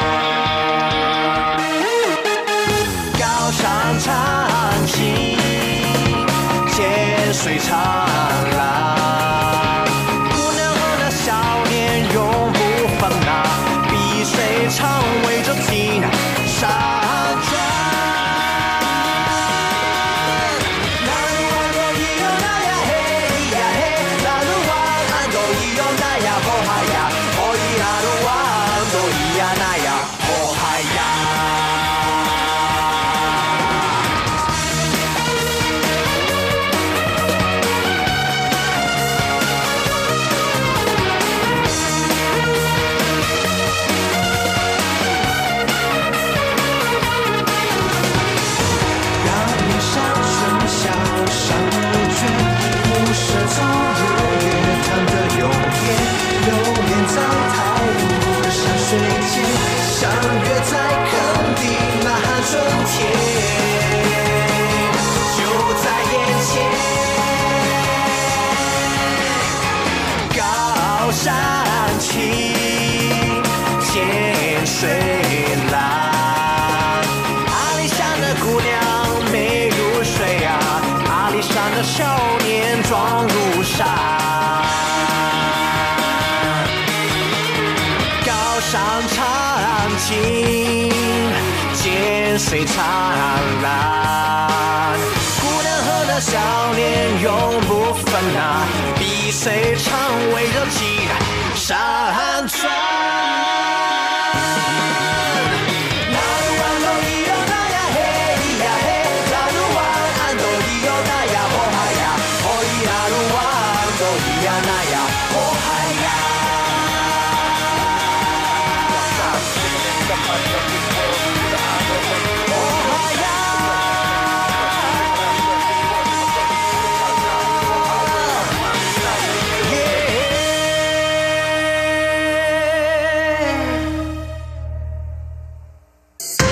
E: 呀呀呀，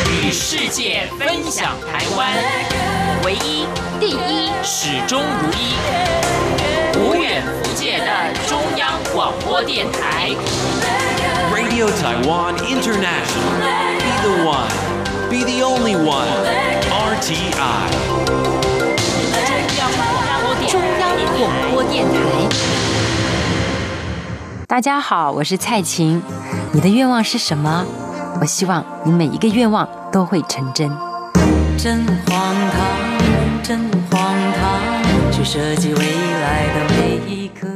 E: 和世界分
F: 享台湾，唯一，第一，始终如一。广播电台。
G: Radio Taiwan International. Be the one. Be the only one. RTI.
H: 中央广播电台。大家好，我是蔡琴。你的愿望是什么？我希望你每一个愿望都会成真。真荒唐，真荒唐，去设计未来的每一刻。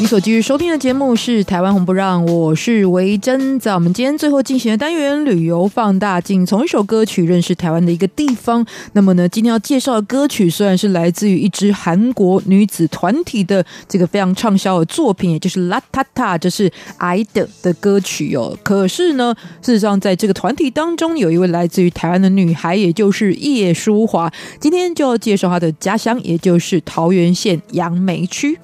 A: 你所继续收听的节目是《台湾红不让》，我是维珍。在我们今天最后进行的单元“旅游放大镜”，从一首歌曲认识台湾的一个地方。那么呢，今天要介绍的歌曲虽然是来自于一支韩国女子团体的这个非常畅销的作品，也就是《LATATA》，这是爱的的歌曲哦。可是呢，事实上在这个团体当中，有一位来自于台湾的女孩，也就是叶淑华。今天就要介绍她的家乡，也就是桃园县杨梅区。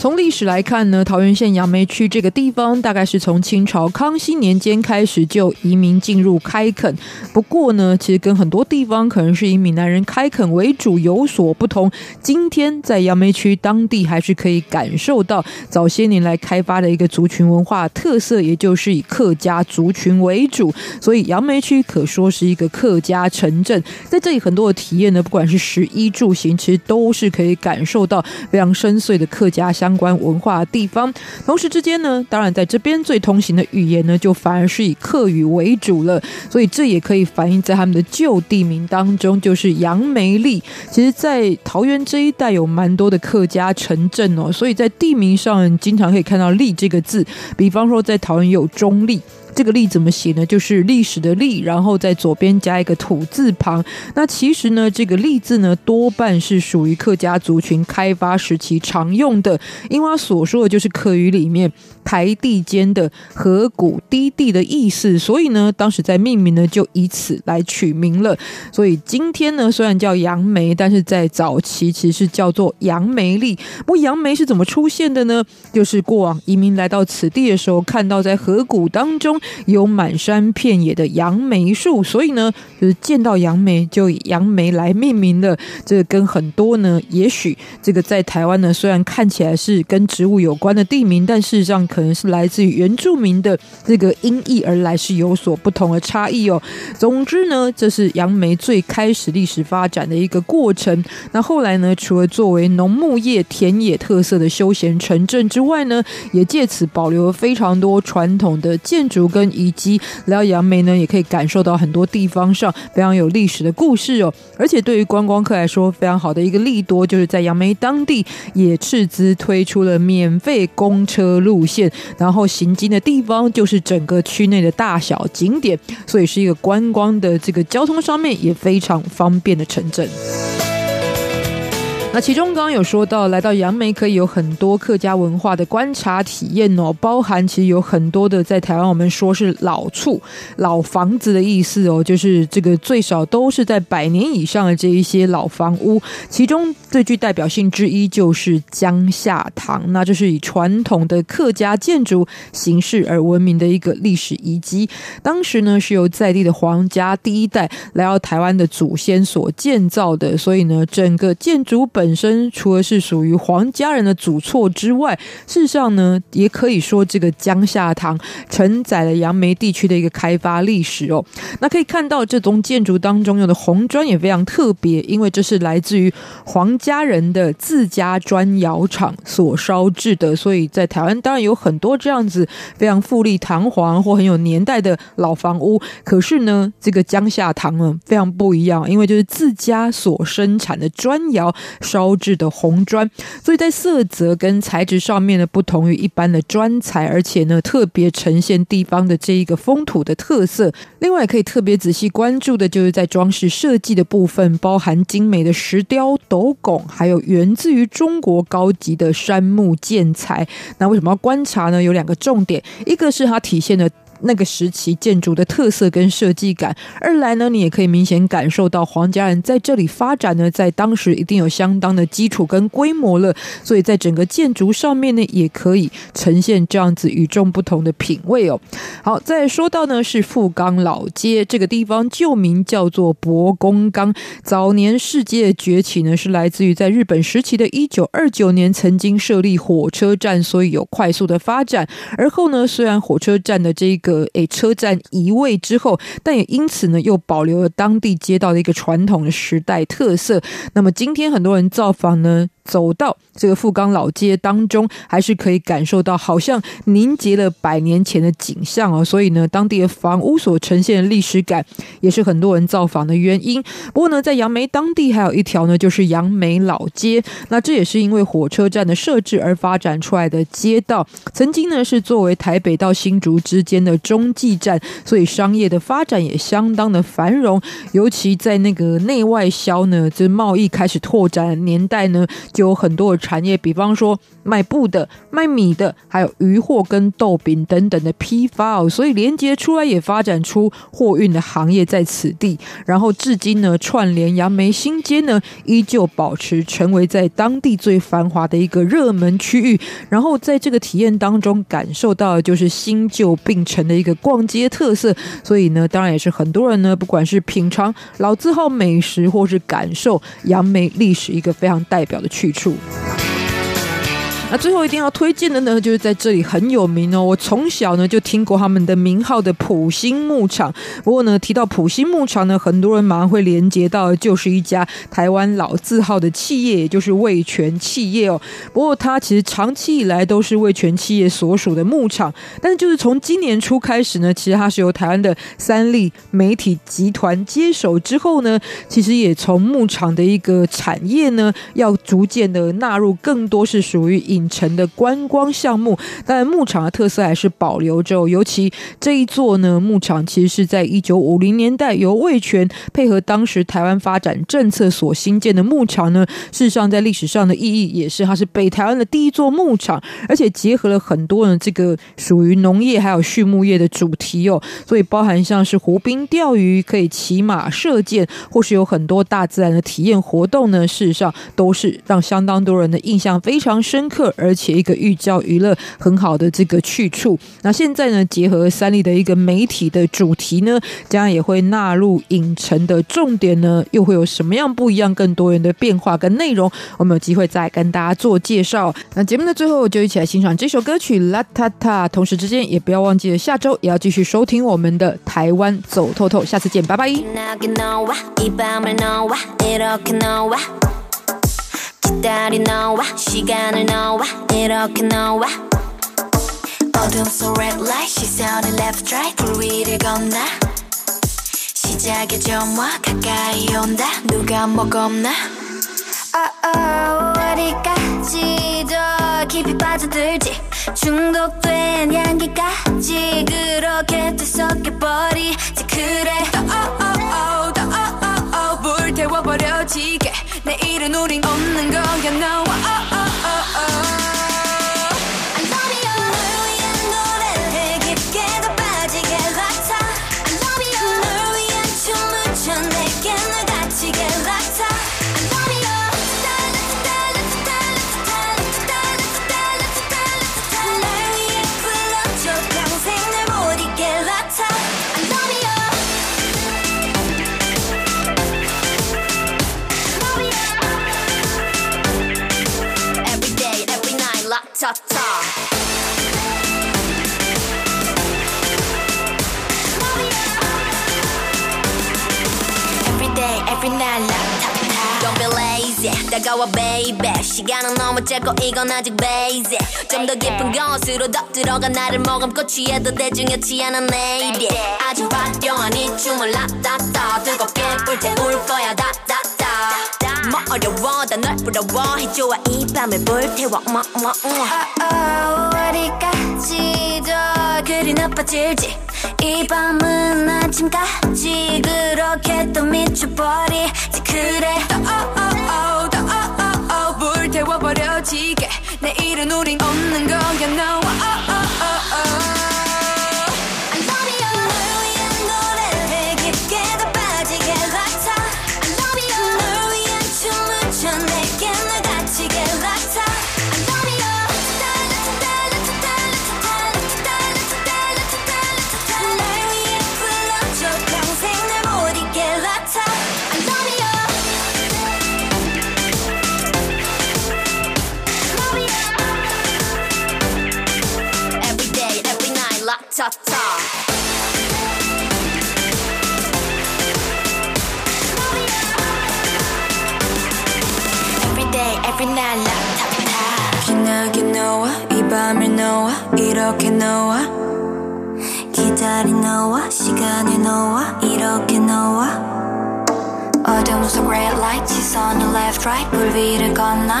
A: 从历史来看呢，桃园县杨梅区这个地方，大概是从清朝康熙年间开始就移民进入开垦。不过呢，其实跟很多地方可能是以闽南人开垦为主有所不同。今天在杨梅区当地，还是可以感受到早些年来开发的一个族群文化特色，也就是以客家族群为主。所以杨梅区可说是一个客家城镇。在这里很多的体验呢，不管是食衣住行，其实都是可以感受到非常深邃的客家乡。相关文化的地方，同时之间呢，当然在这边最通行的语言呢，就反而是以客语为主了。所以这也可以反映在他们的旧地名当中，就是杨梅丽。其实，在桃园这一带有蛮多的客家城镇哦，所以在地名上经常可以看到“利”这个字。比方说，在桃园有中立。这个“历”怎么写呢？就是历史的“历”，然后在左边加一个土字旁。那其实呢，这个“历”字呢，多半是属于客家族群开发时期常用的，因为他所说的就是客语里面台地间的河谷低地的意思。所以呢，当时在命名呢，就以此来取名了。所以今天呢，虽然叫杨梅，但是在早期其实是叫做杨梅利。不过杨梅是怎么出现的呢？就是过往移民来到此地的时候，看到在河谷当中。有满山遍野的杨梅树，所以呢，就是见到杨梅就以杨梅来命名的。这个跟很多呢，也许这个在台湾呢，虽然看起来是跟植物有关的地名，但事实上可能是来自于原住民的这个音译而来，是有所不同的差异哦。总之呢，这是杨梅最开始历史发展的一个过程。那后来呢，除了作为农牧业、田野特色的休闲城镇之外呢，也借此保留了非常多传统的建筑。跟以及来到杨梅呢，也可以感受到很多地方上非常有历史的故事哦。而且对于观光客来说，非常好的一个利多，就是在杨梅当地也斥资推出了免费公车路线，然后行经的地方就是整个区内的大小景点，所以是一个观光的这个交通上面也非常方便的城镇。那其中刚刚有说到，来到杨梅可以有很多客家文化的观察体验哦，包含其实有很多的在台湾我们说是老厝、老房子的意思哦，就是这个最少都是在百年以上的这一些老房屋。其中最具代表性之一就是江夏堂，那就是以传统的客家建筑形式而闻名的一个历史遗迹。当时呢是由在地的皇家第一代来到台湾的祖先所建造的，所以呢整个建筑本。本身除了是属于黄家人的祖厝之外，事实上呢，也可以说这个江夏堂承载了杨梅地区的一个开发历史哦。那可以看到这栋建筑当中用的红砖也非常特别，因为这是来自于黄家人的自家砖窑厂所烧制的，所以在台湾当然有很多这样子非常富丽堂皇或很有年代的老房屋。可是呢，这个江夏堂呢非常不一样，因为就是自家所生产的砖窑烧制的红砖，所以在色泽跟材质上面呢不同于一般的砖材，而且呢特别呈现地方的这一个风土的特色。另外可以特别仔细关注的就是在装饰设计的部分，包含精美的石雕斗拱，还有源自于中国高级的杉木建材。那为什么要观察呢？有两个重点，一个是它体现了。那个时期建筑的特色跟设计感，二来呢，你也可以明显感受到黄家人在这里发展呢，在当时一定有相当的基础跟规模了，所以在整个建筑上面呢，也可以呈现这样子与众不同的品味哦。好，再说到呢是富冈老街这个地方，旧名叫做博公冈。早年世界崛起呢，是来自于在日本时期的一九二九年曾经设立火车站，所以有快速的发展。而后呢，虽然火车站的这个诶，车站移位之后，但也因此呢，又保留了当地街道的一个传统的时代特色。那么今天很多人造访呢，走到这个富冈老街当中，还是可以感受到好像凝结了百年前的景象哦。所以呢，当地的房屋所呈现的历史感，也是很多人造访的原因。不过呢，在杨梅当地还有一条呢，就是杨梅老街。那这也是因为火车站的设置而发展出来的街道。曾经呢，是作为台北到新竹之间的中继站，所以商业的发展也相当的繁荣。尤其在那个内外销呢，这贸易开始拓展年代呢。有很多的产业，比方说卖布的、卖米的，还有鱼货跟豆饼等等的批发哦，所以连接出来也发展出货运的行业在此地。然后至今呢，串联杨梅新街呢，依旧保持成为在当地最繁华的一个热门区域。然后在这个体验当中，感受到的就是新旧并存的一个逛街特色。所以呢，当然也是很多人呢，不管是品尝老字号美食，或是感受杨梅历史一个非常代表的区去处。那最后一定要推荐的呢，就是在这里很有名哦。我从小呢就听过他们的名号的埔心牧场。不过呢，提到埔心牧场呢，很多人马上会连接到就是一家台湾老字号的企业，也就是味全企业哦。不过它其实长期以来都是味全企业所属的牧场，但是就是从今年初开始呢，其实它是由台湾的三立媒体集团接手之后呢，其实也从牧场的一个产业呢，要逐渐的纳入更多是属于饮。城的观光项目，但牧场的特色还是保留着。尤其这一座呢，牧场其实是在一九五零年代由魏全配合当时台湾发展政策所兴建的牧场呢。事实上，在历史上的意义也是，它是北台湾的第一座牧场，而且结合了很多的这个属于农业还有畜牧业的主题哦。所以，包含像是湖滨钓鱼、可以骑马射箭，或是有很多大自然的体验活动呢。事实上，都是让相当多人的印象非常深刻。而且一个寓教于乐很好的这个去处。那现在呢，结合三立的一个媒体的主题呢，将也会纳入影城的重点呢，又会有什么样不一样、更多元的变化跟内容？我们有机会再跟大家做介绍。那节目的最后，就一起来欣赏这首歌曲《啦塔塔》。同时之间，也不要忘记了下周也要继续收听我们的台湾走透透。下次见，拜拜。
B: 기다리 너와 시간을 너와 이렇게 너와 어둠 속 red light 시선을 left right 불위 위를 건너. 시작의 점화 가까이 온다. 누가 뭐 겁나? Oh oh 어디까지도 깊이 빠져들지. 중독된 향기까지 그렇게 뒤섞여버리지. 그래. Oh oh oh oh oh oh 불태워버려지게 내일은 우린 없는 거야. No oh oh oh 차차차. every night like Don't be lazy. 다가와 baby. 시간은 너무 짧고 이건 아직 basic. 좀 더 깊은 곳으로 더 들어가 나를 머금고 취해도 대중이었지 않은 lady. 아주 발령한 이 춤을 라따따. 뜨겁게 불태울 거야 다따 뭐 어려워 다널 부러워 해줘와 이 밤을 불태워 뭐 뭐, 뭐. Oh, 어디까지 더 그리 나빠질지 이 밤은 아침까지 그렇게 또 미쳐버리지 그래 또 oh, oh, oh, 또 oh, oh, oh, 불태워버려지게 내일은 우린 없는 거야 no every night, 락타타
C: 기나게 너와 이 밤을 너와 이렇게 너와 기다린 너와 시간을 너와 이렇게 너와 어둠 속 red light 시선을 left right. 불 위를 건너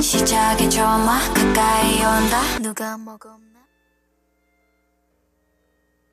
C: 시작의 조마. 가까이 온다.
B: 누가 먹으면